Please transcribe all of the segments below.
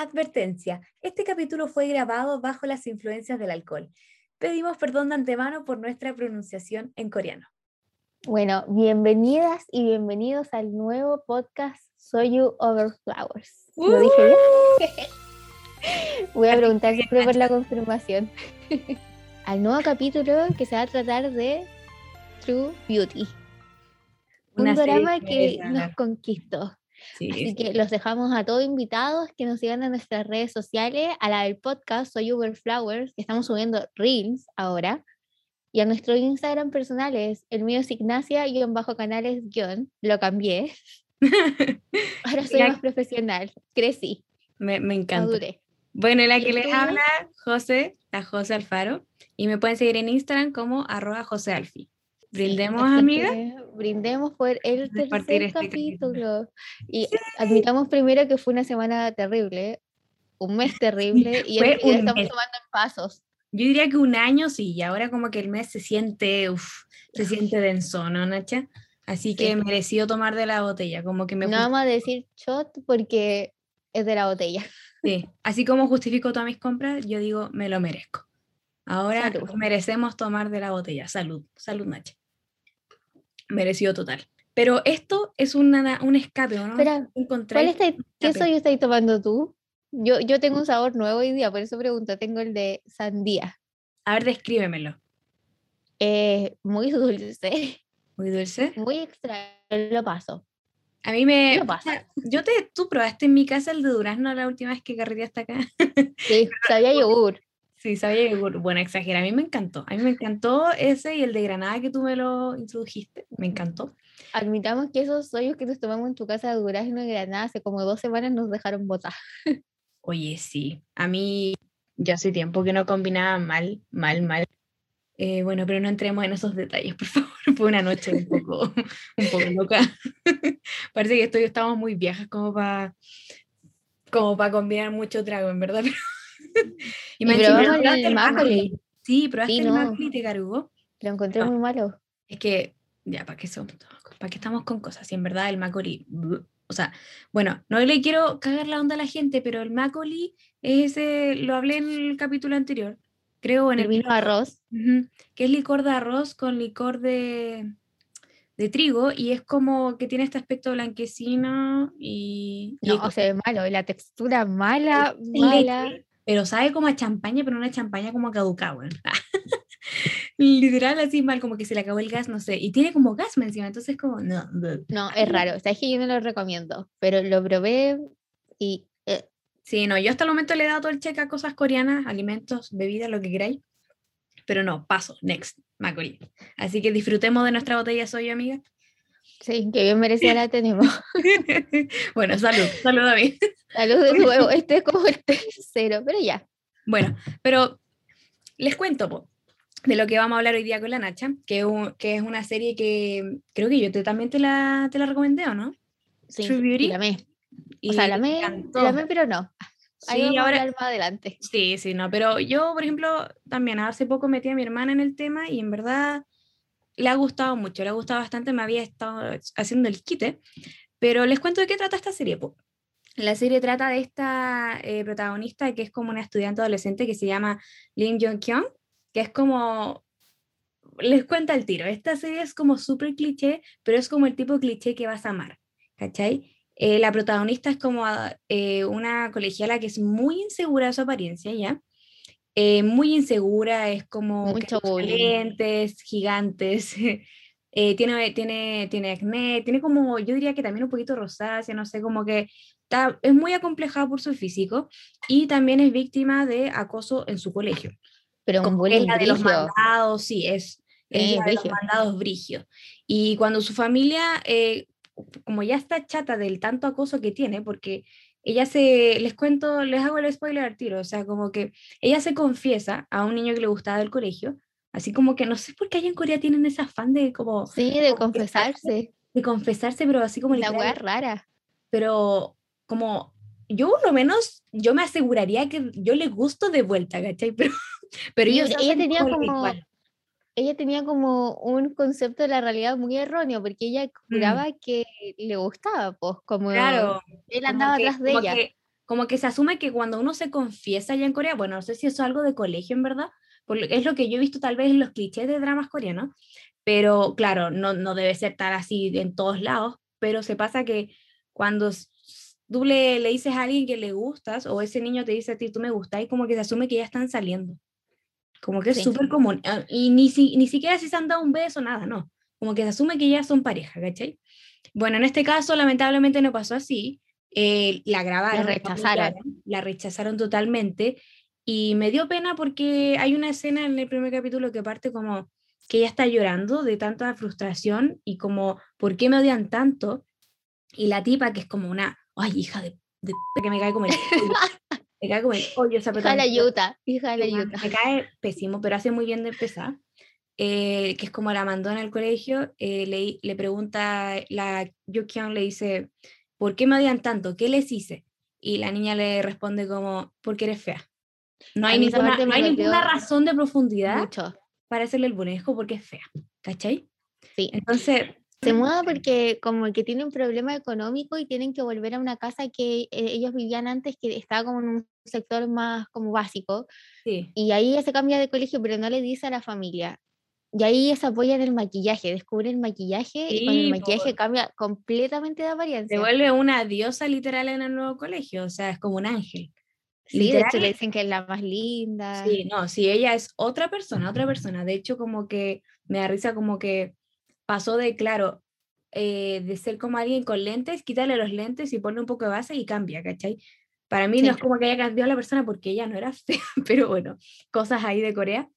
Advertencia, este capítulo fue grabado bajo las influencias del alcohol. Pedimos perdón de antemano por nuestra pronunciación en coreano. Bueno, bienvenidas y bienvenidos al nuevo podcast Soy You Over Flowers. ¿Lo dije bien? Voy a preguntar siempre por la confirmación. al nuevo capítulo que se va a tratar de True Beauty. Un drama que nos conquistó. Así que los dejamos a todos invitados que nos sigan en nuestras redes sociales, a la del podcast Soy Uber Flowers, que estamos subiendo reels ahora, y a nuestro Instagram personales, el mío es Ignacia bajo canales guion, lo cambié. ahora soy más profesional, crecí. Me, me encanta. Bueno, la que les habla, José, la José Alfaro, y me pueden seguir en Instagram como arroba José Alfi. Brindemos, amiga. Brindemos por el tercer este capítulo. Y admitamos primero que fue una semana terrible, un mes terrible, y, estamos tomando pasos. Yo diría que un año sí, y ahora como que el mes se siente, uf, se siente denso, ¿no, Nacha? Así que mereció tomar de la botella, como que me... No vamos a decir shot porque es de la botella. Sí, así como justifico todas mis compras, yo digo, me lo merezco. Ahora merecemos tomar de la botella. Salud, salud, Nacha merecido total. Pero esto es una, un escape, ¿no? Espera, ¿cuál ¿Qué soy estáis tomando tú? Yo, yo tengo un sabor nuevo hoy día, por eso pregunto, tengo el de sandía. A ver, descríbemelo. Eh, muy dulce. Muy dulce. Muy extra, lo paso. A mí me... Lo paso. Yo te, tú probaste en mi casa el de durazno la última vez que hasta acá. Sí, sabía yogur. Sí, sabía bueno, exagera, a mí me encantó. A mí me encantó ese y el de Granada que tú me lo introdujiste, me encantó. Admitamos que esos hoyos que nos tomamos en tu casa de Durazno y Granada hace como dos semanas nos dejaron botar. Oye, sí, a mí ya hace tiempo que no combinaba mal, mal, mal. Eh, bueno, pero no entremos en esos detalles, por favor. Fue una noche un poco, un poco loca. Parece que estoy, estamos muy viejas como para como para combinar mucho trago, en verdad. y, me el Macoli. Sí, probaste sí, el Macoli te cargó. Lo encontré muy malo. Es que, ya, ¿para qué, somos, ¿para qué estamos con cosas? Y en verdad el Macoli, o sea, bueno, no le quiero cagar la onda a la gente, pero el Macoli es ese, lo hablé en el capítulo anterior, creo en el... vino arroz. que es licor de arroz con licor de, de trigo y es como que tiene este aspecto blanquecino y... No, se ve malo, la textura mala, mala pero sabe como a champaña, pero una champaña como caducada, bueno. Literal, así mal, como que se le acabó el gas, no sé. Y tiene como gas encima, entonces como, no. No, es raro. O sea, es que yo no lo recomiendo, pero lo probé y... Eh. Sí, no, yo hasta el momento le he dado todo el cheque a cosas coreanas, alimentos, bebidas, lo que queráis. Pero no, paso, next, Macoli. Así que disfrutemos de nuestra botella soy amiga. Sí, que bien merecida la tenemos. bueno, salud, salud a mí. Salud de nuevo, este es como el tercero, pero ya. Bueno, pero les cuento de lo que vamos a hablar hoy día con la Nacha, que, que es una serie que creo que yo te, también te la, te la recomendé, ¿o no? Sí, True Beauty. la amé. o sea, la amé, la pero no. Ahí sí, ahora más adelante. Sí, sí, no, pero yo, por ejemplo, también hace poco metí a mi hermana en el tema y en verdad le ha gustado mucho, le ha gustado bastante, me había estado haciendo el quite, pero les cuento de qué trata esta serie. La serie trata de esta eh, protagonista que es como una estudiante adolescente que se llama Lim Jong-kyung, que es como, les cuenta el tiro, esta serie es como súper cliché, pero es como el tipo de cliché que vas a amar, ¿cachai? Eh, la protagonista es como eh, una colegiala que es muy insegura de su apariencia, ¿ya? Eh, muy insegura, es como Mucho lentes gigantes, eh, tiene, tiene, tiene acné, tiene como, yo diría que también un poquito rosácea, no sé, como que está, es muy acomplejada por su físico y también es víctima de acoso en su colegio. Pero como es la de los mandados, sí, es, es la de los mandados brigios. Y cuando su familia, eh, como ya está chata del tanto acoso que tiene, porque ella se, les cuento, les hago el spoiler al tiro, o sea, como que ella se confiesa a un niño que le gustaba del colegio, así como que no sé por qué allá en Corea tienen ese afán de como... Sí, de confesarse. De confesarse, pero así como... La hueá rara. Pero como yo por lo menos, yo me aseguraría que yo le gusto de vuelta, ¿cachai? Pero, pero ella tenía como ella tenía como un concepto de la realidad muy erróneo, porque ella mm. juraba que le gustaba, pues, como claro, él andaba atrás de ella. como que se asume que cuando uno se confiesa allá en Corea, bueno, no sé si eso es algo de colegio en verdad, porque es lo que yo he visto tal vez en los clichés de dramas coreanos, pero claro, no, no debe ser tal así en todos lados, pero se pasa que cuando tú le, le, dices a alguien que le gustas o ese niño te dice a ti, tú me gustas, y como que se asume que ya están saliendo. Como que es súper común. Ah, y ni, si, ni siquiera si se han dado un beso, nada, no. Como que se asume que ya son pareja, ¿cachai? Bueno, en este caso, lamentablemente no pasó así. Eh, la grabaron. La rechazaron. La rechazaron totalmente. Y me dio pena porque hay una escena en el primer capítulo que parte como que ella está llorando de tanta frustración y como, ¿por qué me odian tanto? Y la tipa, que es como una, ay, hija de, de que me cae como el me cae como el hoyo esa Hija de la yuta, hija de la yuta. Me cae pésimo, pero hace muy bien de empezar. Eh, que es como la mandó en el colegio, eh, le, le pregunta, la Yukion le dice, ¿por qué me odian tanto? ¿Qué les hice? Y la niña le responde como, porque eres fea. No hay, ninguna, no hay ninguna razón de profundidad mucho. para hacerle el bullying, porque es fea, ¿cachai? Sí. Entonces... Se muda porque como que tiene un problema económico y tienen que volver a una casa que eh, ellos vivían antes, que estaba como en un sector más como básico. Sí. Y ahí ella se cambia de colegio, pero no le dice a la familia. Y ahí se apoya en el maquillaje, descubre el maquillaje y con el Sí, maquillaje po. cambia completamente de Se apariencia. vuelve una diosa literal en el nuevo colegio, o sea, es como un ángel. Sí, de hecho Literal, le dicen que es la más linda. Sí, no, sí, ella es otra persona, otra persona. De hecho, como que me da risa como que pasó de, claro, eh, de ser como alguien con lentes, quítale los lentes y ponle un poco de base y cambia, ¿cachai? Para mí Sí. no es como que haya cambiado la persona porque ella no era fea, pero bueno, cosas ahí de Corea.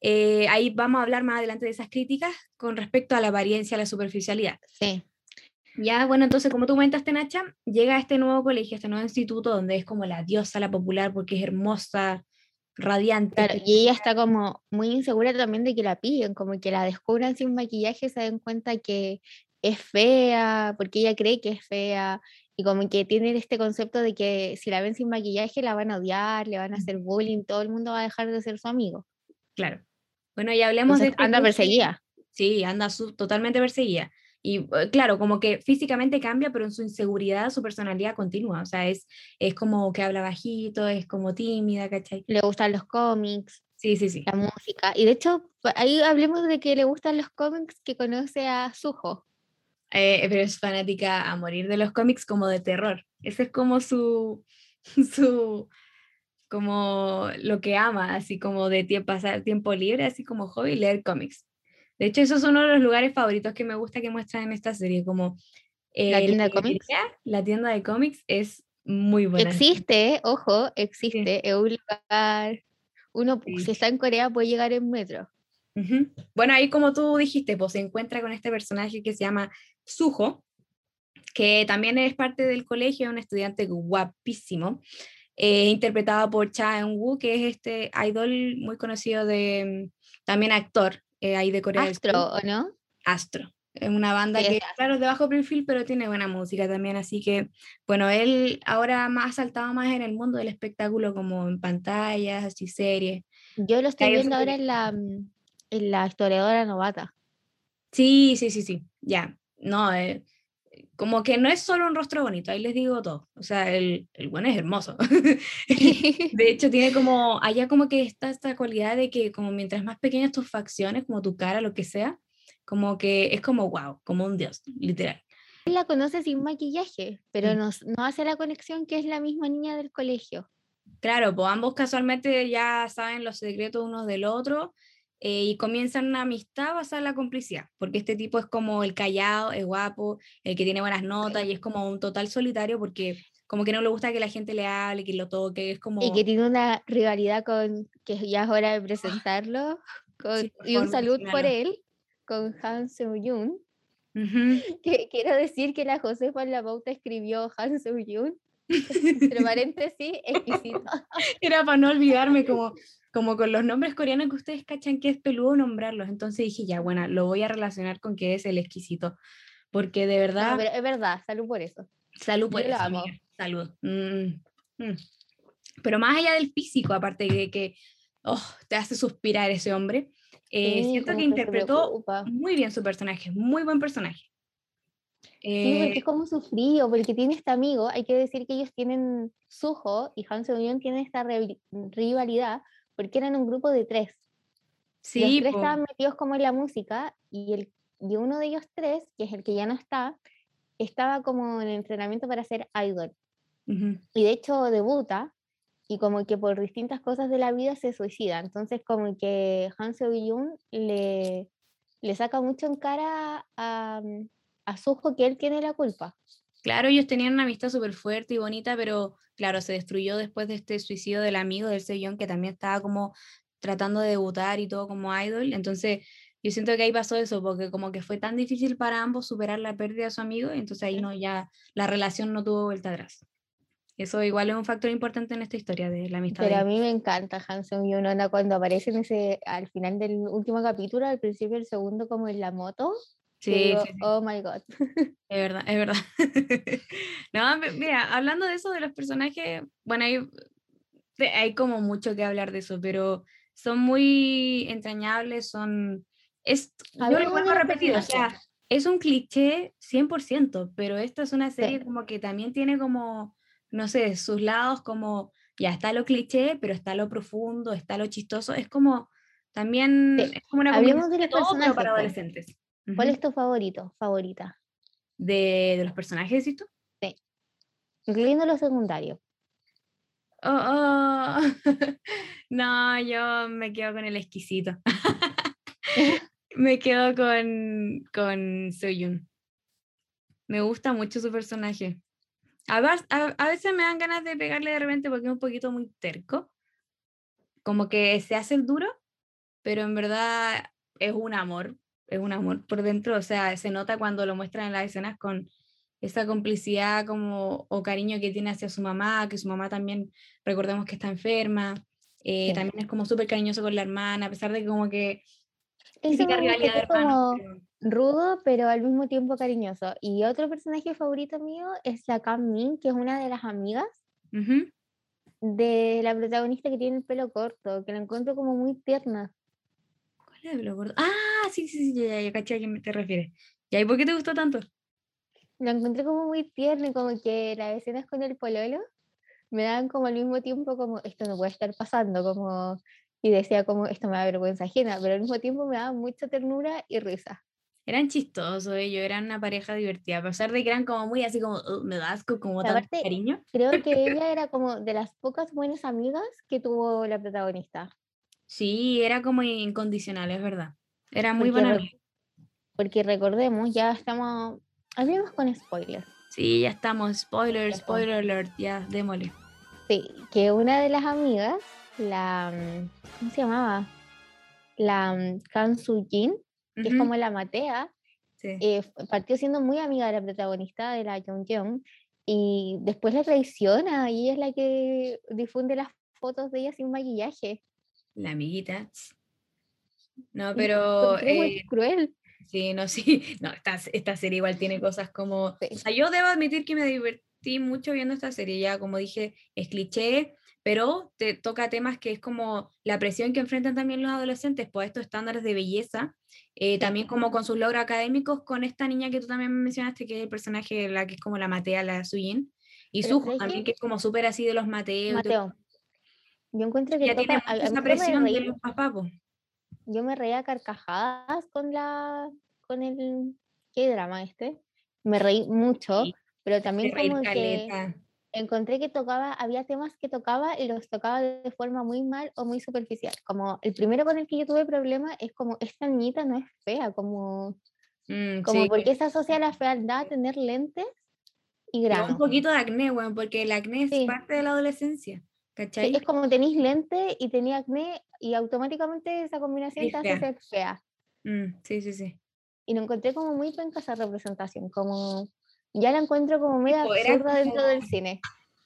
Eh, ahí vamos a hablar más adelante de esas críticas con respecto a la apariencia, a la superficialidad. Sí. Ya, bueno, entonces, como tú comentaste, Nacha, llega a este nuevo colegio, a este nuevo instituto, donde es como la diosa, la popular, porque es hermosa, radiante. Claro, y ella está como muy insegura también de que la pillen, como que la descubran sin maquillaje, se den cuenta que es fea, porque ella cree que es fea, y como que tienen este concepto de que si la ven sin maquillaje la van a odiar, le van a hacer bullying, todo el mundo va a dejar de ser su amigo. Claro. Bueno, y hablemos de Entonces este anda perseguida. Sí, anda su- totalmente perseguida. Y eh, claro, como que físicamente cambia, pero en su inseguridad, su personalidad continúa. O sea, es, es como que habla bajito, es como tímida, ¿cachai? Le gustan los cómics, Sí, sí, sí. la música. Y de hecho, pa- ahí hablemos de que le gustan los cómics que conoce a Suho. Eh, pero es fanática a morir de los cómics como de terror. Ese es como su, su, como lo que ama, así como de tie- pasar tiempo libre, así como hobby, leer cómics. De hecho, esos son uno de los lugares favoritos que me gusta que muestran en esta serie, como ¿La eh, tienda de cómics? la tienda de cómics es muy buena. Existe, ojo, existe, es un lugar, uno Sí. si está en Corea puede llegar en metro. Ujú. Bueno, ahí como tú dijiste, pues se encuentra con este personaje que se llama Suho, que también es parte del colegio, es un estudiante guapísimo, eh, interpretado por Cha Eun-woo, que es este idol muy conocido de, mm, también actor, eh, ahí de Corea del Sur. Astro, ¿o no? Astro. Es una banda Sí, que, Astro. claro, es de bajo perfil, pero tiene buena música también. Así que, bueno, él ahora más ha saltado más en el mundo del espectáculo, como en pantallas y series. Yo lo estoy viendo ahora en la, en la historiadora novata. Sí, sí, sí, sí, ya. No, eh, como que no es solo un rostro bonito, ahí les digo todo. O sea, el, el bueno es hermoso. De hecho, tiene como, allá como que está esta cualidad de que como mientras más pequeñas tus facciones, como tu cara, lo que sea, como que es como wow, como un dios, literal. La conoce sin maquillaje, pero Mm. no, no hace la conexión que es la misma niña del colegio. Claro, pues ambos casualmente ya saben los secretos unos del otro eh, y comienzan una amistad basada en la complicidad, porque este tipo es como el callado, es guapo, el que tiene buenas notas y es como un total solitario porque como que no le gusta que la gente le hable, que lo toque, es como... Y que tiene una rivalidad con, que ya es hora de presentarlo, con-. Sí, y un salud por él, con Han Seo-yoon. Ujú. Que quiero decir que la Josefa en la pauta escribió Han Seo-yoon, entre paréntesis, exquisito. Era para no olvidarme como, como con los nombres coreanos que ustedes cachan que es peludo nombrarlos, entonces dije, ya, bueno, lo voy a relacionar con que es el exquisito, porque de verdad... No, pero es verdad, salud por eso. Salud por Yo lo eso, amo. Salud. Mm, mm. Pero más allá del físico, aparte de que oh, te hace suspirar ese hombre, eh, Sí, siento que interpretó muy bien su personaje, muy buen personaje. Sí, porque Eh, es como sufrido, porque tiene este amigo, hay que decir que ellos tienen, Suho y Han Seung-yoon tienen esta rivalidad, porque eran un grupo de tres. Los sí, tres po. estaban metidos como en la música, y, el, y uno de ellos tres, que es el que ya no está, estaba como en entrenamiento para ser idol. Ujú. Y de hecho debuta, y como que por distintas cosas de la vida se suicida. Entonces como que Han Seung-yoon le, le saca mucho en cara a, a Suho que él tiene la culpa. Claro, ellos tenían una amistad súper fuerte y bonita, pero claro, se destruyó después de este suicidio del amigo del Sejong, que también estaba como tratando de debutar y todo como idol. Entonces, yo siento que ahí pasó eso, porque como que fue tan difícil para ambos superar la pérdida de su amigo, entonces ahí no, ya la relación no tuvo vuelta atrás. Eso igual es un factor importante en esta historia de la amistad. de Pero a mí me encanta Han Seung-yoon onda, cuando aparece en ese, al final del último capítulo, al principio del segundo como en la moto. Sí, digo, sí, sí. oh my god. Es verdad, es verdad. no, mi- mira, hablando de eso de los personajes, bueno, hay, hay como mucho que hablar de eso, pero son muy entrañables, son... Es, yo lo vuelvo repetir, o sea, es un cliché 100%, pero esta es una serie Sí. como que también tiene como, no sé, sus lados como, ya está lo cliché, pero está lo profundo, está lo chistoso, es como, también, Sí. es como una Hablemos de los personajes, para ¿Cuál es tu favorito, favorita? de, de los personajes, ¿sí tú? Incluyendo los secundarios. Oh, oh. No, yo me quedo con el exquisito. me quedo con, con Soyun. Me gusta mucho su personaje. A, a veces me dan ganas de pegarle de repente porque es un poquito muy terco. Como que se hace el duro, pero en verdad es un amor. Es un amor por dentro. O sea, se nota cuando lo muestran en las escenas con esa complicidad como, o cariño que tiene hacia su mamá, que su mamá también, recordemos que está enferma. eh, Sí. También es como súper cariñoso con la hermana, a pesar de que como que me gusta, rivalidad de es como pero- rudo, pero al mismo tiempo cariñoso. Y otro personaje favorito mío es la Cam Min, que es una de las amigas Ujú. de la protagonista que tiene el pelo corto, que la encuentro como muy tierna. ¿Cuál corto? Ah, sí, sí, sí, ya, ya, ya caché a quién te refieres. ¿Y ahí por qué te gustó tanto? La encontré como muy tierna y como que las escenas con el pololo me dan como al mismo tiempo como esto no puede estar pasando, como y decía como esto me da vergüenza ajena, pero al mismo tiempo me daba mucha ternura y risa. Eran chistosos ellos, eran una pareja divertida, a pesar de que eran como muy así como, "Ugh, me da asco, como aparte, cariño. Creo que ella era como de las pocas buenas amigas que tuvo la protagonista, Sí, era como incondicional, es verdad. Era muy Porque re- porque recordemos, ya estamos, hablemos con spoilers. Sí, ya estamos. Spoiler, spoiler alert, ya, démosle. Sí, que una de las amigas, la, mm, ¿cómo se llamaba? La mm, Kan Soo Jin, que es como la Matea, sí. eh, partió siendo muy amiga de la protagonista de la Jung Jeong y después la traiciona y ella es la que difunde las fotos de ella sin maquillaje. La amiguita. No, pero muy eh, cruel. sí, no, sí. No, esta, esta serie igual tiene cosas como. Sí. O sea, yo debo admitir que me divertí mucho viendo esta serie. Ya, como dije, es cliché, pero te toca temas que es como la presión que enfrentan también los adolescentes por estos estándares de belleza. eh, también como con sus logros académicos, con esta niña que tú también mencionaste, que es el personaje, la que es como la Matea, la Suyin. Y ¿sabes también, que es como súper así de los Mateos. Mateo. Yo encuentro que Ya tiene esa presión de los papás. yo me reía a carcajadas con la con el qué drama este me reí mucho Sí, pero también como que caleta. encontré que tocaba había temas que tocaba y los tocaba de forma muy mal o muy superficial como el primero con el que yo tuve problema es como esta niñita no es fea como Mm, como sí. porque se asocia la fealdad a tener lentes y Y un granos poquito de acné, bueno, porque el acné es Sí. parte de la adolescencia, Sí, ¿cachai? es como tenéis lentes y tenía acné y automáticamente esa combinación te hace ser fea Mm, sí, sí, sí. y lo encontré como muy penca esa representación, como ya la encuentro como Tipo, era absurda dentro del cine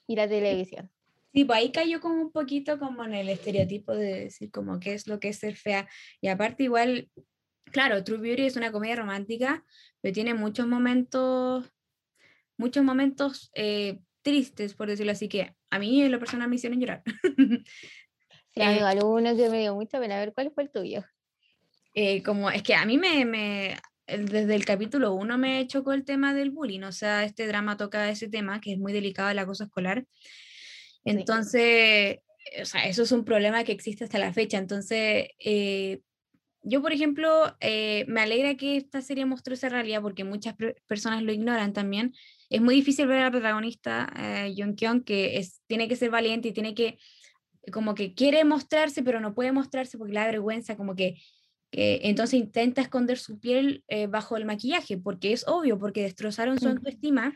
y la televisión. Sí, pues ahí cayó como un poquito como en el estereotipo de decir como qué es lo que es ser fea. Y aparte igual, claro, True Beauty es una comedia romántica, pero tiene muchos momentos, muchos momentos eh, tristes, por decirlo así, que a mí en lo personal me hicieron llorar. Sí, Eh, amigo, alguno que me dio mucha pena. A ver, ¿cuál fue el tuyo? Eh, como, es que a mí me, me, desde el capítulo 1 me chocó el tema del bullying, o sea, este drama toca ese tema que es muy delicado el acoso escolar. Entonces, o sea, eso es un problema que existe hasta la fecha. Entonces, eh, yo, por ejemplo, eh, me alegra que esta serie mostró esa realidad porque muchas personas lo ignoran también. Es muy difícil ver a la protagonista, eh, Kyung, que es, tiene que ser valiente y tiene que, como que quiere mostrarse, pero no puede mostrarse porque le da vergüenza, como que, entonces intenta esconder su piel eh, bajo el maquillaje, porque es obvio, porque destrozaron su autoestima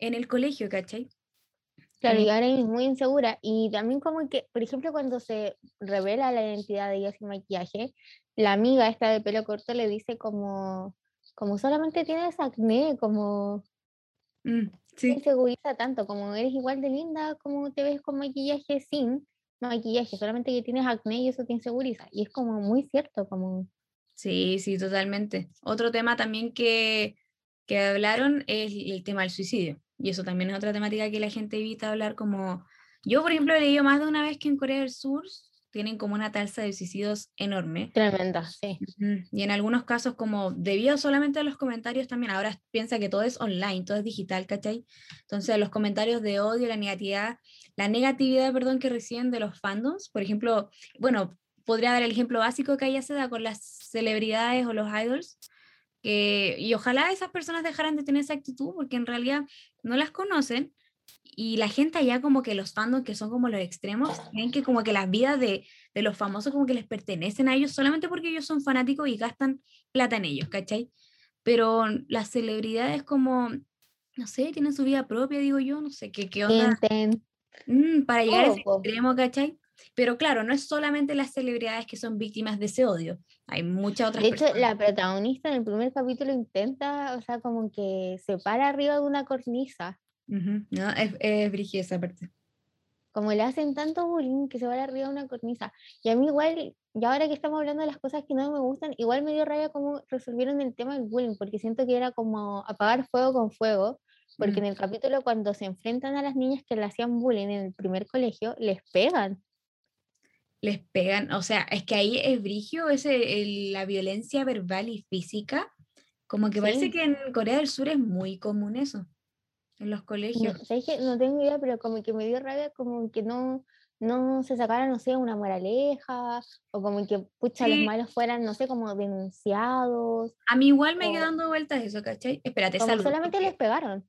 en el colegio, ¿cachai? Claro, y ahora es muy insegura. Y también como que, por ejemplo, cuando se revela la identidad de ella sin maquillaje, la amiga esta de pelo corto le dice como, como solamente tienes acné, como... Mm, sí. inseguriza tanto, como eres igual de linda como te ves con maquillaje sin maquillaje, solamente que tienes acné y eso te inseguriza. Y es como muy cierto, como... Sí, sí, totalmente. Otro tema también que, que hablaron es el tema del suicidio. Y eso también es otra temática que la gente evita hablar como... Yo, por ejemplo, he leído más de una vez que en Corea del Sur tienen como una tasa de suicidios enorme. Tremenda, sí. Y en algunos casos, como debido solamente a los comentarios también, ahora piensa que todo es online, todo es digital, ¿cachai? Entonces, los comentarios de odio, la negatividad, la negatividad, perdón, que reciben de los fandoms, por ejemplo, bueno, podría dar el ejemplo básico que allá se da con las celebridades o los idols, y ojalá esas personas dejaran de tener esa actitud porque en realidad no las conocen y la gente allá como que los fandoms que son como los extremos, creen que como que las vidas de, de, los famosos como que les pertenecen a ellos solamente porque ellos son fanáticos y gastan plata en ellos, ¿cachai? Pero las celebridades como, no sé, tienen su vida propia, digo yo, no sé, ¿qué, qué onda? Mm, para llegar a ese extremo, ¿cachai? Pero claro, no es solamente las celebridades que son víctimas de ese odio, hay muchas otras De hecho, la protagonista en el primer capítulo intenta, o sea, como que se para arriba de una cornisa no, es, es esa parte. Como le hacen tanto bullying que se va arriba de una cornisa. Y a mí igual, y ahora que estamos hablando de las cosas que no me gustan, igual me dio rabia cómo resolvieron el tema del bullying, porque siento que era como apagar fuego con fuego, porque en el capítulo cuando se enfrentan a las niñas que le hacían bullying en el primer colegio, les pegan. Les pegan, o sea, es que ahí es brigio ese, la violencia verbal y física, como que parece que en Corea del Sur es muy común eso en los colegios. No, no tengo idea, pero como que me dio rabia como que no, no se sacara, no sé, una moraleja, o como que, pucha, los malos fueran, no sé, como denunciados. A mí igual me quedó dando vueltas eso, ¿cachai? Espérate, salud. Solamente les pegaron.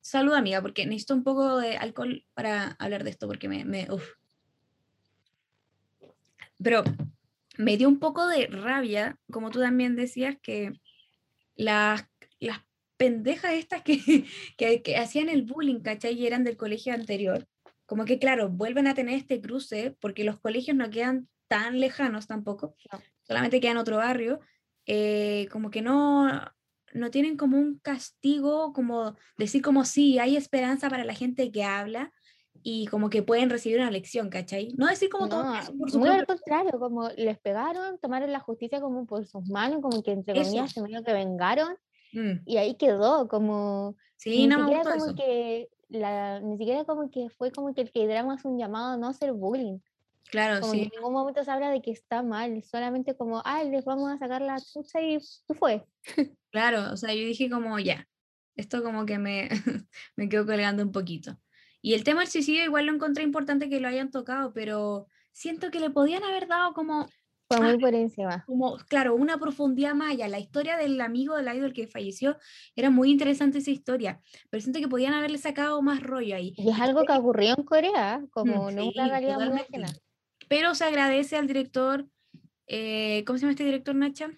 Salud, amiga, porque necesito un poco de alcohol para hablar de esto, porque me, me uf. Pero me dio un poco de rabia, como tú también decías, que las, las pendejas estas que, que, hacían el bullying, ¿cachai? Y eran del colegio anterior. Como que, claro, vuelven a tener este cruce porque los colegios no quedan tan lejanos tampoco, solamente quedan otro barrio. Eh, como que no, no tienen como un castigo, como decir como sí, hay esperanza para la gente que habla y como que pueden recibir una lección, ¿cachai? No decir como todo por Muy al contrario, como les pegaron, tomaron la justicia como por sus manos, como que entre comillas se medio que vengaron Mm. Y ahí quedó, como... Sí, no me como eso. que la, Ni siquiera como que fue como que el que drama es un llamado a no hacer bullying. Claro, como sí. en ningún momento se habla de que está mal, solamente como, ay, les vamos a sacar la chucha y fue. Claro, o sea, yo dije como, ya, esto como que me, me quedo colgando un poquito. Y el tema del suicidio igual lo encontré importante que lo hayan tocado, pero siento que le podían haber dado como fue muy por encima. Como, claro, una profundidad más allá. La historia del amigo del idol que falleció era muy interesante esa historia, pero siento que podían haberle sacado más rollo ahí. Y es algo que ocurrió en Corea, como no una realidad. Pero se agradece al director, eh, ¿cómo se llama este director, Nacha?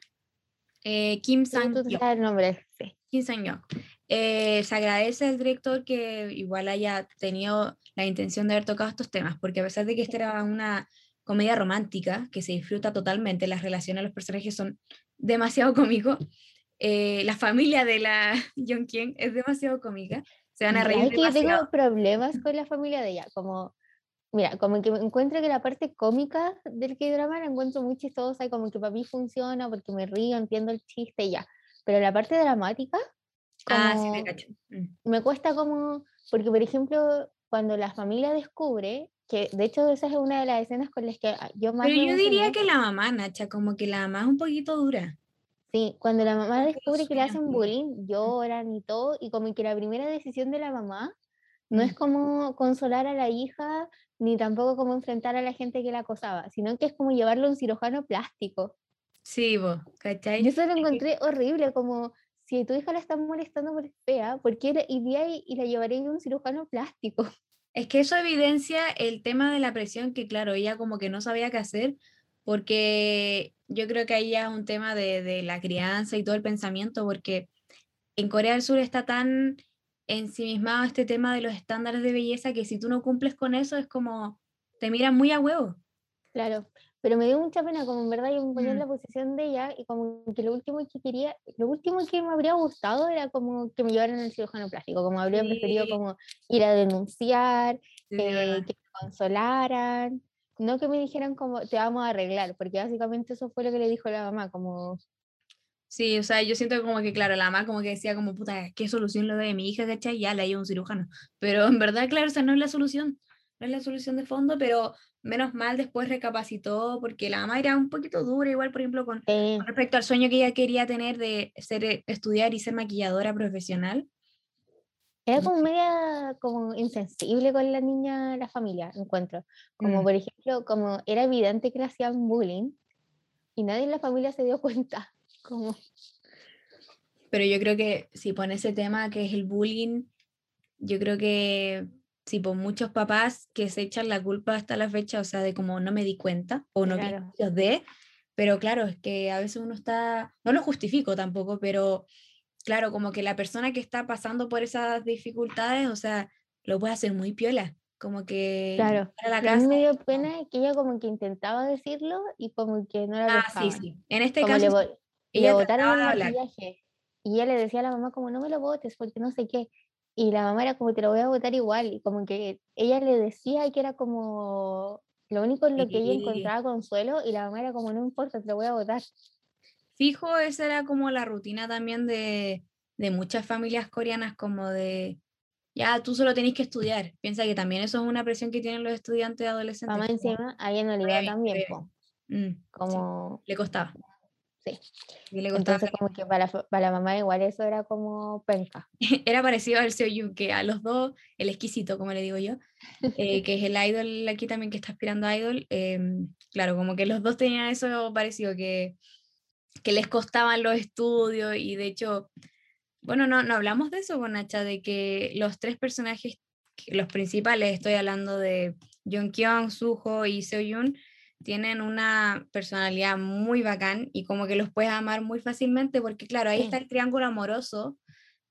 Eh, Kim Sang-hyuk. el nombre, sí. Kim Sang-hyuk. Eh, se agradece al director que igual haya tenido la intención de haber tocado estos temas, porque a pesar de que esta era una comedia romántica que se disfruta totalmente, las relaciones de los personajes son demasiado cómicos. Eh, la familia de la Kien es demasiado cómica. Se van a reír. Es que tengo problemas con la familia de ella, como Mira, como que me encuentro que la parte cómica del K-drama la encuentro muy chistosa y como que para mí funciona porque me río, entiendo el chiste y ya. Pero la parte dramática, ah, sí, me, cacho. Mm. me cuesta como, porque por ejemplo, cuando la familia descubre que de hecho esa es una de las escenas con las que ah, yo más... Pero yo diría que la mamá, Nacha, como que la mamá es un poquito dura. Sí, cuando la mamá descubre que le hacen bullying, lloran y todo, y como que la primera decisión de la mamá no es como consolar a la hija, ni tampoco como enfrentar a la gente que la acosaba, sino que es como llevarlo a un cirujano plástico. Sí, vos, ¿cachai? Yo eso lo encontré horrible, como si tu hija la está molestando por fea, ¿por qué iría y, y la llevaría a un cirujano plástico? Es que eso evidencia el tema de la presión que, claro, ella como que no sabía qué hacer, porque yo creo que ahí ya es un tema de, de la crianza y todo el pensamiento, porque en Corea del Sur está tan ensimismado este tema de los estándares de belleza que si tú no cumples con eso es como te miran muy a huevo. Claro, pero me dio mucha pena, como en verdad yo me ponía en la mm. posición de ella y como que lo último que quería, lo último que me habría gustado era como que me llevaran al cirujano plástico, como habría preferido como ir a denunciar, eh, que me consolaran, no que me dijeran como te vamos a arreglar, porque básicamente eso fue lo que le dijo la mamá, como Sí, o sea, yo siento como que, claro, la mamá como que decía como, puta, ¿qué solución lo de mi hija, cachai? Ya le ido un cirujano. Pero en verdad, claro, esa no es la solución, no es la solución de fondo, pero menos mal después recapacitó, porque la mamá era un poquito dura, igual, por ejemplo, con, respecto al sueño que ella quería tener de ser, eh, estudiar y ser maquilladora profesional. Era como media como insensible con la niña, la familia, encuentro. Como mm. por ejemplo, como era evidente que le hacían bullying y nadie en la familia se dio cuenta. Como... Pero yo creo que si pone ese tema que es el bullying, yo creo que si por muchos papás que se echan la culpa hasta la fecha, o sea, de como no me di cuenta o no claro. vi de, pero claro, es que a veces uno está, no lo justifico tampoco, pero claro, como que la persona que está pasando por esas dificultades, o sea, lo puede hacer muy piola, como que claro la casa, a mí me dio pena que ella como que intentaba decirlo y como que no la ah, sí, sí. En este caso y le botaron el maquillaje. Y ella le decía a la mamá como, no me lo botes porque no sé qué. Y la mamá era como, te lo voy a botar igual. Y como que ella le decía que era como lo único en lo que ella encontraba consuelo y la mamá era como, no importa, te lo voy a botar. Fijo, esa era como la rutina también de, de muchas familias coreanas, como de, ya tú solo tenés que estudiar. Piensa que también eso es una presión que tienen los estudiantes adolescentes. Mamá encima, a ella no le iba también, mm, como... le costaba. Sí. Y le Entonces, como que para, para, la mamá igual eso era como penca. Era parecido al Seoyu, que a los dos, el exquisito, como le digo yo, eh, que es el idol aquí también que está aspirando a idol, em, claro, como que los dos tenían eso parecido, que, que les costaban los estudios y de hecho, bueno, no, no hablamos de eso con Nacha, de que los tres personajes, los principales, estoy hablando de Jung Suho y Seoyun, tienen una personalidad muy bacán y como que los puedes amar muy fácilmente porque claro, ahí está el triángulo amoroso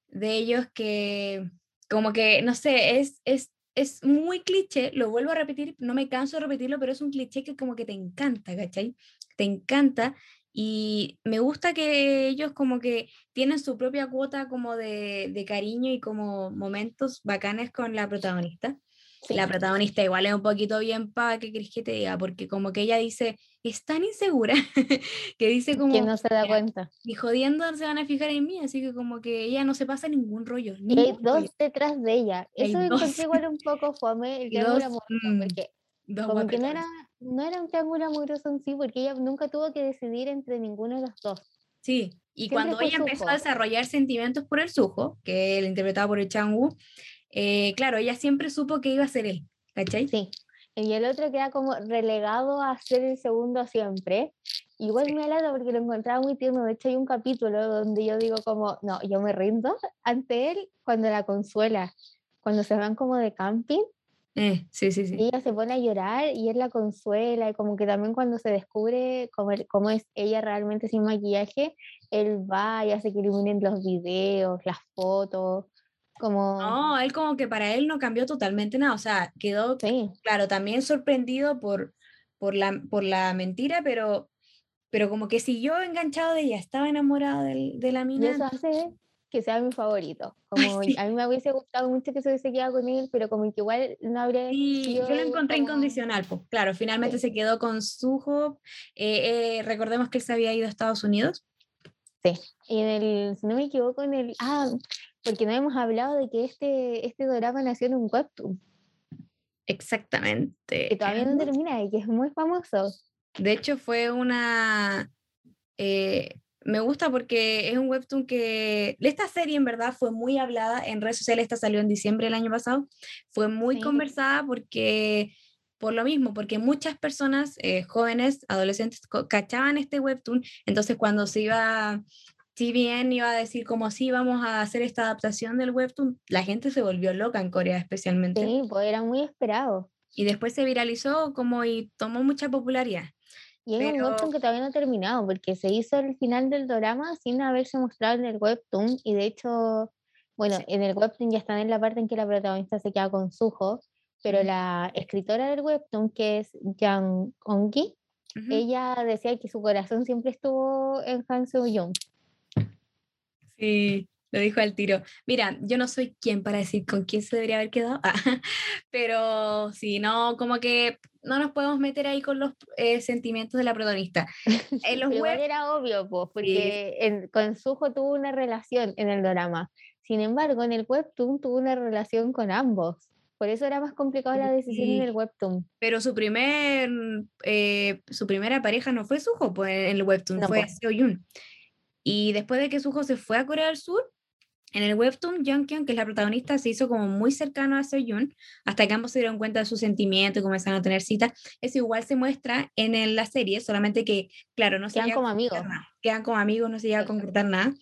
de ellos que como que, no sé, es, es, es muy cliché, lo vuelvo a repetir, no me canso de repetirlo, pero es un cliché que como que te encanta, ¿cachai? Te encanta y me gusta que ellos como que tienen su propia cuota como de, de cariño y como momentos bacanes con la protagonista. La protagonista igual es un poquito bien pa, ¿qué crees que te diga? Porque como que ella dice, es tan insegura, que dice como... Que no se da cuenta. Y jodiendo se van a fijar en mí, así que como que ella no se pasa ningún rollo. y hay dos detrás de ella. Eso me encontré igual un poco fome, el triángulo amoroso, mm, porque como que no era, no era un triángulo amoroso en sí, porque ella nunca tuvo que decidir entre ninguno de los dos. Sí, y cuando ella empezó a desarrollar sentimientos por el sujo, que él interpretaba por el Changu, eh, claro, ella siempre supo que iba a ser él, ¿cachai? Sí. Y el otro queda como relegado a ser el segundo siempre. Igual me alata porque lo encontraba muy tierno. De hecho, hay un capítulo donde yo digo como, no, yo me rindo ante él cuando la consuela, cuando se van como de camping. Eh, sí, sí, sí. Y ella se pone a llorar y él la consuela y como que también cuando se descubre cómo, cómo es ella realmente sin maquillaje, él va y hace que iluminen los videos, las fotos. Como... No, él como que para él no cambió totalmente nada, o sea, quedó, claro, también sorprendido por, por, la, por la mentira, pero, pero como que siguió enganchado de ella, estaba enamorado de, de la mina. Y eso hace que sea mi favorito. Como a mí me hubiese gustado mucho que se hubiese quedado con él, pero como que igual no habría. Sí, yo lo encontré incondicional, pues claro, finalmente se quedó con Suho. Eh, eh, recordemos que él se había ido a Estados Unidos. Sí, y en el, si no me equivoco, en el. Ah, porque no hemos hablado de que este, este drama nació en un webtoon. Exactamente. Que todavía no termina y que es muy famoso. De hecho, fue una. Eh, me gusta porque es un webtoon que esta serie en verdad fue muy hablada en redes sociales, esta salió en diciembre del año pasado, fue muy conversada porque por lo mismo, porque muchas personas, eh, jóvenes, adolescentes, cachaban este webtoon, entonces cuando se iba, si bien iba a decir como así vamos a hacer esta adaptación del webtoon, la gente se volvió loca en Corea especialmente. Sí, pues era muy esperado. Y después se viralizó como y tomó mucha popularidad. Y es un webtoon que todavía no ha terminado, porque se hizo el final del drama sin haberse mostrado en el webtoon, y de hecho, bueno, en el webtoon ya están en la parte en que la protagonista se queda con Suho, pero la escritora del webtoon, que es Jang Ongi, ella decía que su corazón siempre estuvo en Han Seo-young. Sí, lo dijo al tiro. Mira, yo no soy quien para decir con quién se debería haber quedado, pero sí, no, como que no nos podemos meter ahí con los eh, sentimientos de la protagonista. En los web... era obvio, pues, porque con Suho tuvo una relación en el drama. Sin embargo, en el webtoon tuvo una relación con ambos. Por eso era más complicada la decisión en el webtoon. Pero su primer eh, su primera pareja no fue Suho pues, en el webtoon, fue Seo Yun. Y después de que Suho se fue a Corea del Sur, en el webtoon, Kyung, que es la protagonista, se hizo como muy cercano a Seo-yoon, hasta que ambos se dieron cuenta de sus sentimientos y comenzaron a tener citas. Eso igual se muestra en la serie, solamente que, claro, no se Quedan como amigos. Quedan como amigos, no se llega a concretar nada.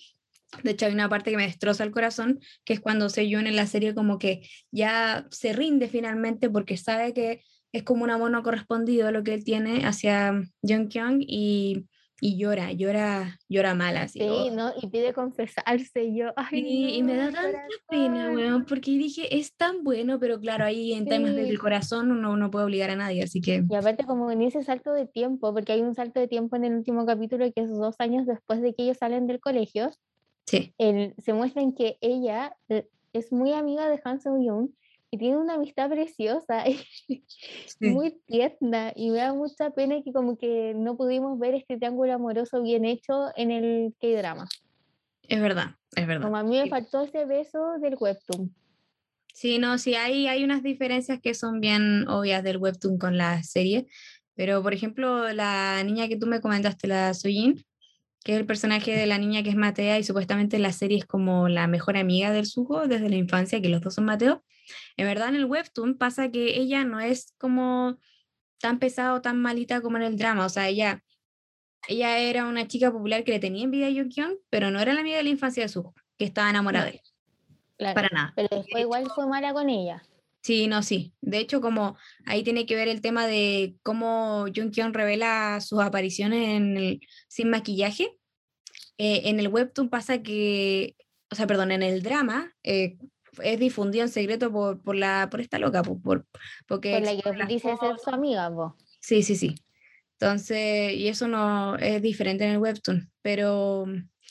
De hecho, hay una parte que me destroza el corazón, que es cuando Seo-yoon en la serie como que ya se rinde finalmente porque sabe que es como un amor no correspondido lo que él tiene hacia Jung Kyung y y llora, llora, llora mal así. Sí, oh. ¿no? Y pide confesarse yo. Ay, y me da tanta pena, weón, porque dije, es tan bueno, pero claro, ahí en temas del corazón uno no puede obligar a nadie, así que... Y aparte como en ese salto de tiempo, porque hay un salto de tiempo en el último capítulo que es dos años después de que ellos salen del colegio, sí. se muestra en que ella eh, es muy amiga de Han Seo-yoon y tiene una amistad preciosa, muy tierna, y me da mucha pena que como que no pudimos ver este triángulo amoroso bien hecho en el K-drama. Es verdad, es verdad. Como a mí me faltó ese beso del webtoon. Sí, no, sí, hay, hay unas diferencias que son bien obvias del webtoon con la serie, pero por ejemplo, la niña que tú me comentaste, la Sojin, que es el personaje de la niña que es Matea y supuestamente la serie es como la mejor amiga del Sugo desde la infancia, que los dos son Mateo. En verdad en el webtoon pasa que ella no es como tan pesada o tan malita como en el drama, o sea, ella, ella era una chica popular que le tenía envidia a Yukion, pero no era la amiga de la infancia de Sugo, que estaba enamorada de él. Para nada. Pero después igual fue mala con ella. Sí, no, sí. De hecho, como ahí tiene que ver el tema de cómo Jung revela sus apariciones en el, sin maquillaje, eh, en el webtoon pasa que, o sea, perdón, en el drama eh, es difundido en secreto por, por, la, por esta loca, por, porque... Por la que dice ser su amiga, vos. Sí, sí, sí. Entonces, y eso no es diferente en el webtoon, pero...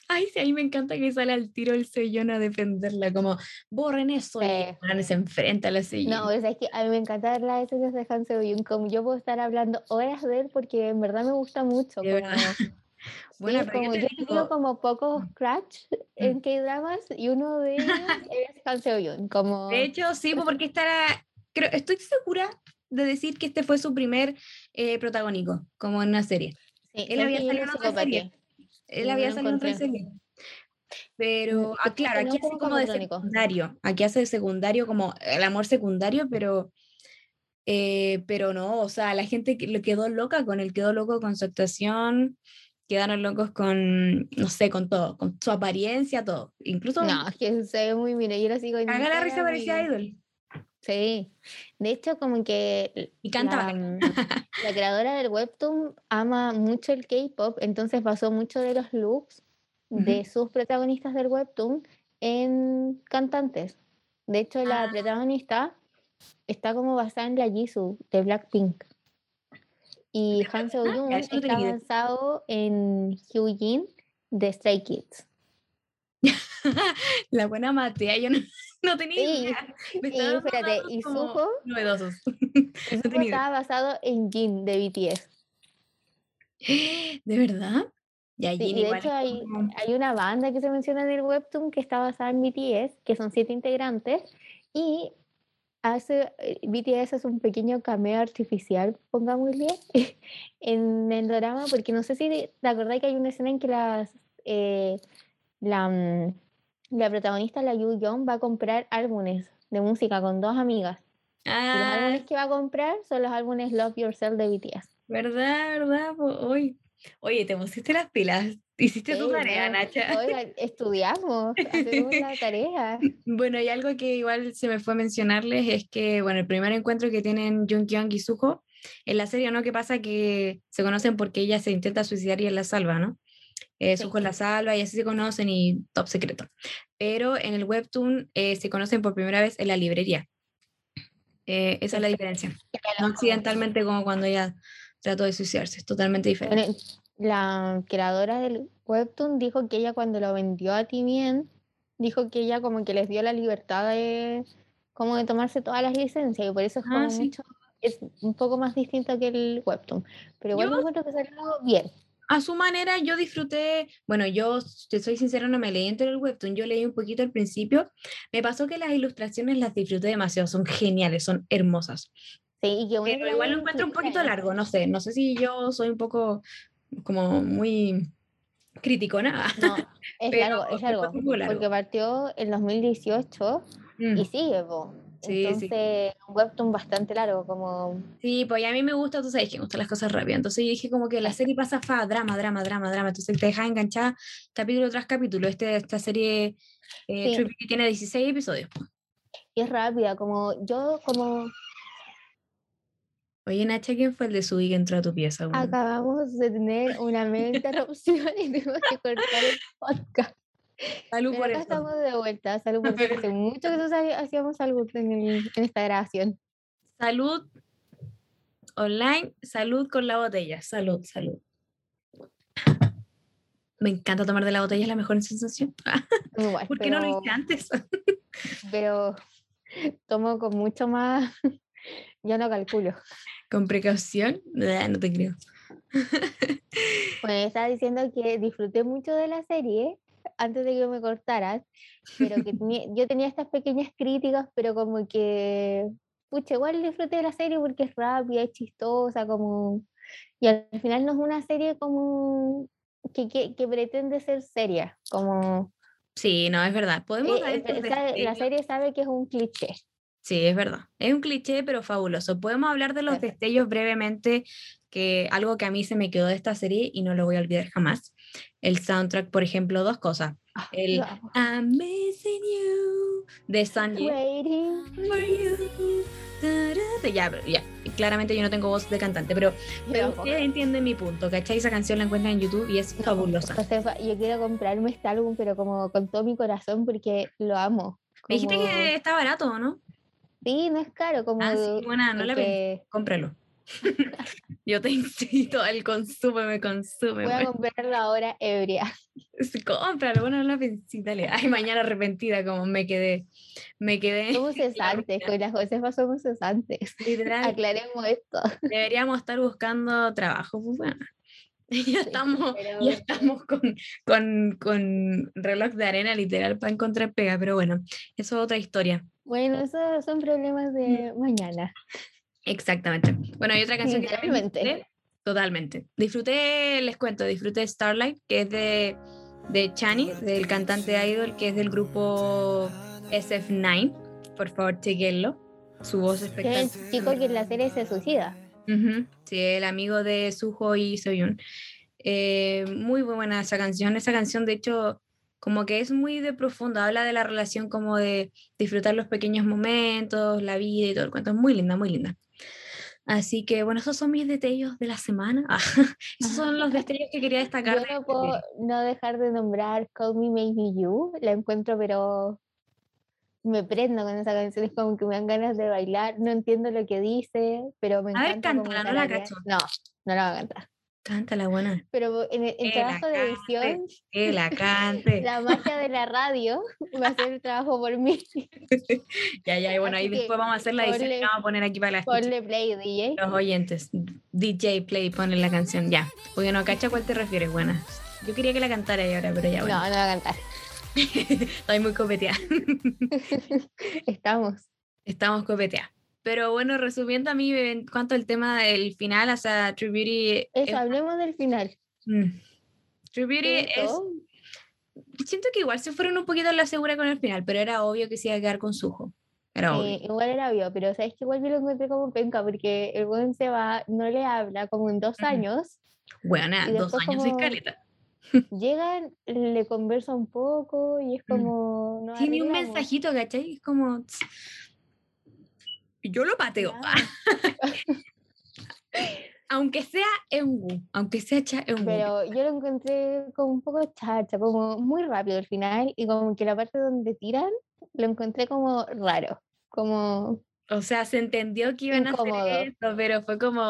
Ay, sí, a mí me encanta que sale al tiro el sellón a defenderla, como borren eso y se enfrenta a la sellón. No, es que a mí me encanta ver las escenas de Han Seo como yo puedo estar hablando horas de él porque en verdad me gusta mucho. Como, Bueno, como yo tengo como pocos mm. scratch en mm. K-dramas y uno de ellos es Han Seo como... De hecho, sí, porque estará, creo, estoy segura de decir que este fue su primer eh, protagónico, como en una serie. Sí, él había salido en otra serie. Él había salido en otra serie. Pero, mm, ah, claro, aquí hace como de secundario. Aquí hace de secundario, como el amor secundario, pero, eh, pero no, o sea, la gente lo quedó loca con él, quedó loco con su actuación, quedaron locos con, no sé, con todo, con su apariencia, todo. Incluso. No, es que se ve muy, mira, yo así con. Haga la risa parecía idol. Sí. De hecho, como que. Y canta. La, la creadora del webtoon ama mucho el K-pop, entonces basó mucho de los looks de sus protagonistas del webtoon en cantantes. De hecho, la ah. protagonista está como basada en la Jisoo de Blackpink. Y Han Seo Yoon está avanzado en Hyujin de Stray Kids. la buena Matea, yo no, no tenía sí, idea. Me y espérate, y Suho, novedosos. Y Suho estaba basado en Jin de BTS. ¿De verdad? Ya, sí, de hecho hay, hay, una banda que se menciona en el webtoon que está basada en BTS, que son siete integrantes, y hace, eh, BTS es un pequeño cameo artificial, pongámosle, en el drama, porque no sé si te acordás que hay una escena en que las eh, la, mm, la protagonista, la Yu Young, va a comprar álbumes de música con dos amigas. Y los Ah, álbumes que va a comprar son los álbumes Love Yourself de BTS. ¿verdad? ¿Verdad? Hoy. Oye, te pusiste las pilas. Hiciste tu Sí, tarea, no, Nacha. Oigan, estudiamos, hacemos la tarea. Bueno, y algo que igual se me fue a mencionarles es que, bueno, el primer encuentro que tienen Jung y Suho en la serie, ¿no? ¿Qué pasa? Que se conocen porque ella se intenta suicidar y él la salva, ¿no? Eh, Sí. Suho la salva y así se conocen y top secreto. Pero en el webtoon eh, se conocen por primera vez en la librería. Eh, esa es la diferencia. No accidentalmente como cuando ella trató de suicidarse, es totalmente diferente. La creadora del webtoon dijo que ella cuando lo vendió a Timien, dijo que ella como que les dio la libertad de como de tomarse todas las licencias y por eso es Ah, como sí. mucho, es un poco más distinto que el webtoon. Pero igual Yo- encuentro que salió bien. A su manera yo disfruté, bueno, yo te soy sincera, no me leí entero el webtoon, yo leí un poquito al principio, me pasó que las ilustraciones las disfruté demasiado, son geniales, son hermosas, Sí, y que bueno que pero igual lo encuentro un poquito largo, no sé, no sé si yo soy un poco como muy criticona. No, es Pero largo, es largo, largo. porque partió en 2018 Mm, y sigue, po. Sí, sí. Entonces, un webtoon bastante largo, como Sí, pues a mí me gusta, tú sabes que me gustan las cosas rápidas, entonces yo dije como que la serie pasa fa, drama, drama, drama, drama, entonces te deja enganchada capítulo tras capítulo, este, esta serie eh, Sí. Tiene 16 episodios. y es rápida, como yo como Oye, Nacha, ¿quién fue el de Subi que entró a tu pieza? Acabamos de tener una mega interrupción y tuvimos que cortar el podcast. Salud Pero por acá eso. estamos de vuelta. Salud por eso. Hace mucho que no sabi- hacíamos algo en, el- en esta grabación. Salud online, salud con la botella. Salud, salud. Me encanta tomar de la botella, es la mejor sensación. Igual, ¿Por qué no lo pero, hice antes? pero tomo con mucho más. Yo no calculo. Con precaución, Nah, no te creo. Bueno, estaba diciendo que disfruté mucho de la serie antes de que me cortaras, pero que tenía- yo tenía estas pequeñas críticas, pero como que, pucha, igual disfruté de la serie porque es rápida, es chistosa, como, y al final no es una serie como que, que, que pretende ser seria, como, Sí, no, es verdad. Podemos eh, sabe- la serie sabe que es un cliché. Sí, es verdad. Es un cliché, pero fabuloso. Podemos hablar de los Eso. destellos brevemente, que algo que a mí se me quedó de esta serie y no lo voy a olvidar jamás. El soundtrack, por ejemplo, dos cosas. Ah, El. I'm missing you de Sanji. Waiting. for you. Tarara. Ya, ya. Claramente yo no tengo voz de cantante, pero, pero ustedes entienden mi punto, ¿cachai? Esa canción la encuentran en YouTube y es fabulosa. Josefa, yo quiero comprarme este álbum, pero como con todo mi corazón, porque lo amo. Me dijiste como- que está barato, ¿o ¿no? Sí, no es caro, como Ah, sí, buena, no la pensé. que Cómpralo. Yo te incito al consume, me consume. voy a bueno. comprarlo ahora ebria. Cómpralo, bueno, no la pensé, dale. Ay, mañana arrepentida como me quedé, me quedé, Somos cesantes, con la Josefa somos cesantes. literal, Aclaremos esto. deberíamos estar buscando trabajo, pues bueno. Ya estamos, pero- ya estamos con, con, con reloj de arena literal para encontrar pega, pero bueno, eso es otra historia. Bueno, esos son problemas de mañana. Exactamente. Bueno, hay otra canción que también Literalmente. disfruté, Totalmente. Disfruté, les cuento, disfruté Starlight, que es de, de Chani, del cantante idol, que es del grupo SF9. Por favor, chequenlo. Su voz es Que es espectacular. el chico que en la serie se suicida. Ujú, Sí, el amigo de Suho y Soyun. Eh, muy buena esa canción. Esa canción, de hecho, como que es muy de profundo. Habla de la relación como de disfrutar los pequeños momentos, la vida y todo el cuento. Es muy linda, muy linda. Así que, bueno, esos son mis detalles de la semana. Ah, esos son los detalles que quería destacar. Yo no este puedo tema. no dejar de nombrar Call Me Maybe You. La encuentro, pero me prendo con esa canción. Es como que me dan ganas de bailar. No entiendo lo que dice, pero me A ver, encanta. como cántala, no la cacho. No, no la voy a cantar. Cántala, buena. Pero en el, Que la trabajo de edición, Que la cante. la magia de la radio va a hacer el trabajo por mí. Ya, ya, y bueno, ahí que después vamos a hacer la edición la vamos a poner aquí para la escucha. Ponle play, DJ. Los oyentes. DJ Play, ponen la canción, ya. Porque no cacha a cuál te refieres, buena. Yo quería que la cantara ahí ahora, pero ya, No, bueno. no va a cantar. Estoy muy copeteada. Estamos. Estamos copeteadas. Pero bueno, resumiendo a mí en cuanto al tema del final, o sea, True Beauty. es- Eso, hablemos del final. mm, True Beauty ¿Te es, siento que igual se fueron un poquito a la segura con el final, pero era obvio que se iba a quedar con Sujo. Era obvio. Eh, igual era obvio, pero sabes que igual yo lo encontré como penca porque el buen se va, no le habla como en dos años, Bueno, dos años de como- escaleta. Llegan, le conversa un poco y es Mm. como... Sí, ni un mensajito, ¿cachai? Es como. Yo lo pateo. Aunque sea Engu, aunque sea cha Eunwoo. Pero yo lo encontré como un poco chacha, como muy rápido al final y como que la parte donde tiran lo encontré como raro, como O sea, se entendió que iban Incómodo. a hacer esto, pero fue como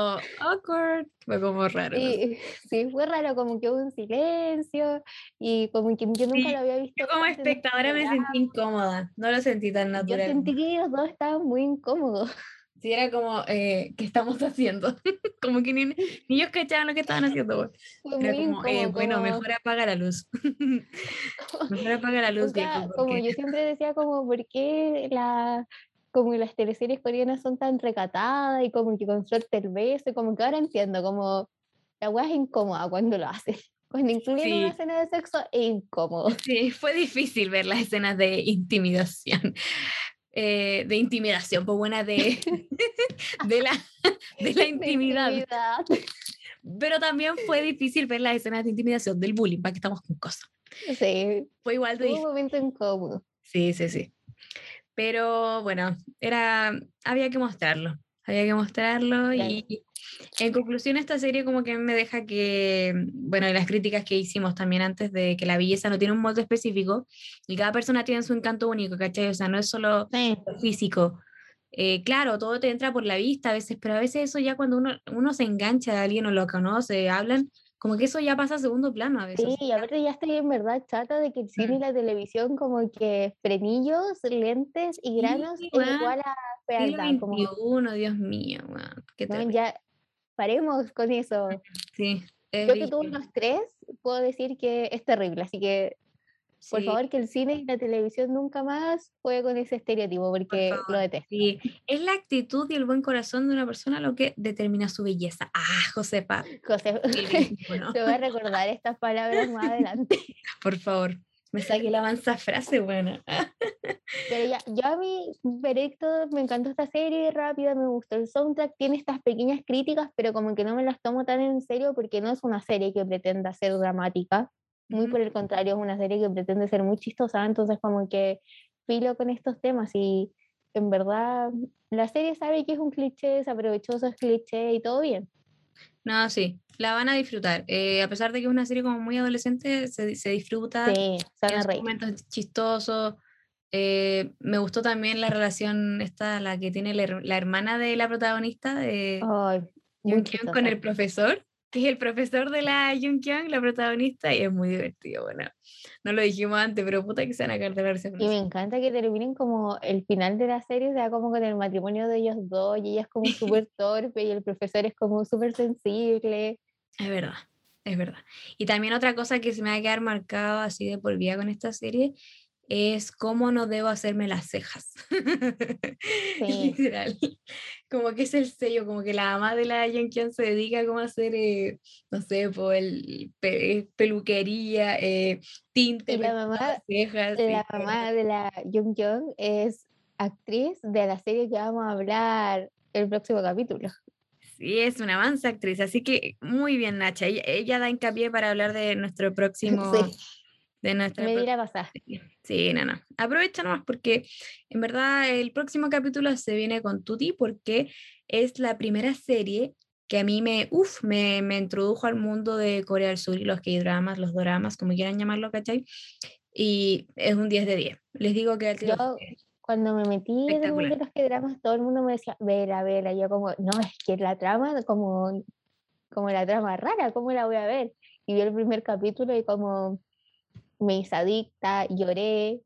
awkward. Fue como raro. sí, fue raro, como que hubo un silencio y como que yo nunca Sí, lo había visto. Yo como espectadora me sentí incómoda. No lo sentí tan Yo natural. sentí que los dos estaban muy incómodos. Sí, era como, eh, ¿qué estamos haciendo? como que ni, ni ellos cachaban lo que estaban haciendo. güey. Fue Era como, eh, incómodo, bueno, como- mejor apaga la luz. mejor apaga la luz, O sea, viejo, como yo siempre decía como por qué la como las teleseries coreanas son tan recatadas y como que con suerte el beso como que ahora entiendo como la weá es incómoda cuando lo hacen cuando incluyen una Sí. escena de sexo es incómodo Sí, fue difícil ver las escenas de intimidación. Eh, de intimidación, pues buena de, de, la, de la de intimidad. intimidad. Pero también fue difícil ver las escenas de intimidación del bullying, para que estamos con cosas. sí Fue igual de tuvo un momento incómodo Sí, sí, sí. Pero bueno, era, había que mostrarlo. Había que mostrarlo Claro. y en conclusión esta serie como que me deja que, bueno, y las críticas que hicimos también antes de que la belleza no tiene un molde específico y cada persona tiene su encanto único, ¿cachai? O sea, no es solo sí físico. Eh, claro, todo te entra por la vista a veces, pero a veces eso ya cuando uno, uno se engancha a alguien o lo conoce, hablan, como que eso ya pasa a segundo plano a veces. Sí, y aparte ya estoy en verdad chata de que el cine y Mm. la televisión como que frenillos, lentes y Sí, granos es weón. igual a fealdad, como Dios mío, weón, qué no, ya paremos con eso. Sí, es Yo que tuve los tres, puedo decir que es terrible, así que por Sí, favor que el cine y la televisión nunca más juegue con ese estereotipo, porque lo favor. detesto. sí. Es la actitud y el buen corazón de una persona lo que determina su belleza. Ah, Josefa, José, 2021, se va a recordar estas palabras más adelante. por favor, me saque la avanza frase, buena. Pero ya, yo a mi veredicto me encantó esta serie, rápida, me gustó el soundtrack, tiene estas pequeñas críticas, pero como que no me las tomo tan en serio porque no es una serie que pretenda ser dramática, muy por el contrario, es una serie que pretende ser muy chistosa, entonces como que filo con estos temas y en verdad la serie sabe que es un cliché, se aprovechó esos clichés y todo bien. No, sí, la van a disfrutar. Eh, a pesar de que es una serie como muy adolescente, se, se disfruta. Sí, reír. momentos chistosos. Eh, me gustó también la relación esta, la que tiene la, her- la hermana de la protagonista, de Jung Kyung con el profesor, que es el profesor de la Jung Kyung, la protagonista, y es muy divertido. Bueno, no lo dijimos antes, pero puta que se van a caer de la risa con Y me encanta que terminen como el final de la serie, sea como con el matrimonio de ellos dos, y ella es como súper torpe y el profesor es como súper sensible. Es verdad, es verdad. Y también otra cosa que se me va a quedar marcado así de por vida con esta serie es cómo no debo hacerme las cejas. Sí. Literal. Como que es el sello, como que la mamá de la Yeon se dedica a hacer, eh, no sé, po, el, pe- peluquería, eh, tinte, la mamá- cejas. La mamá de la Jung Young es actriz de la serie que vamos a hablar el próximo capítulo. Sí, es una mansa actriz, así que muy bien, Nacha. Ella, ella da hincapié para hablar de nuestro próximo, Sí, de nuestra me di próxima la pasada. serie. Sí, no, no. Aprovecha nomás porque en verdad el próximo capítulo se viene con Tuti porque es la primera serie que a mí me, uf, me, me introdujo al mundo de Corea del Sur y los K-dramas, los doramas, como quieran llamarlo, ¿cachai? Y es un 10 de 10. Les digo que Yo- Cuando me metí en el mundo de los que dramas, todo el mundo me decía, vela, vela. Yo como, no, es que la trama, como, como la trama rara, ¿cómo la voy a ver? Y vi el primer capítulo y como me hice adicta, lloré.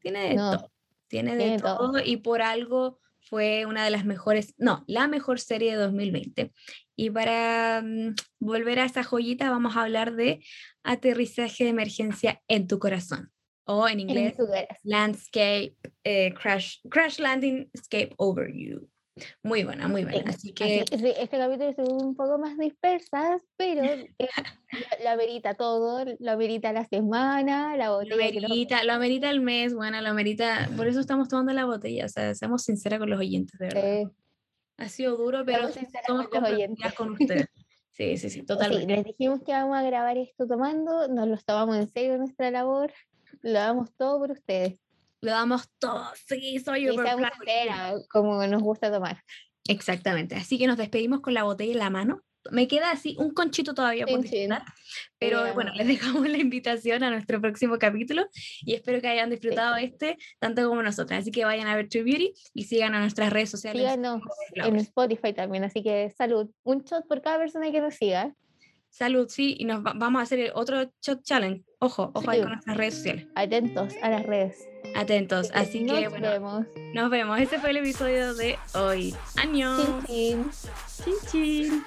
Tiene de No, todo. Tiene de tiene todo. todo y por algo fue una de las mejores, no, la mejor serie de 2020. Y para mm, volver a esa joyita, vamos a hablar de aterrizaje de emergencia en tu corazón. O en inglés, landscape, eh, crash, crash landing escape over you. Muy buena, muy buena. Así que este capítulo es un poco más dispersas, pero la amerita todo, lo amerita la semana, la botella. Lo amerita, lo amerita el mes, bueno, lo amerita, por eso estamos tomando la botella, o sea, seamos sinceras con los oyentes, de verdad. Ha sido duro, pero somos con, con ustedes. Sí, sí, sí, totalmente. les dijimos que vamos a grabar esto tomando, nos lo tomamos en serio nuestra labor, lo damos todo por ustedes. Lo damos todo, sí, soy yo. como nos gusta tomar. Exactamente, así que nos despedimos con la botella en la mano. Me queda así un conchito todavía por disfrutar, pero bueno, les dejamos la invitación a nuestro próximo capítulo y espero que hayan disfrutado este tanto como nosotras. Así que vayan a ver True Beauty y sigan a nuestras redes sociales. Síganos en Spotify también, así que salud. Un shot por cada persona que nos siga. Salud, sí, y nos vamos a hacer otro shot challenge. Ojo, ojo ahí con nuestras redes sociales. Atentos a las redes. Atentos, así que bueno. Nos vemos. Nos vemos. Ese fue el episodio de hoy. Año. Chin chin. Chin chin.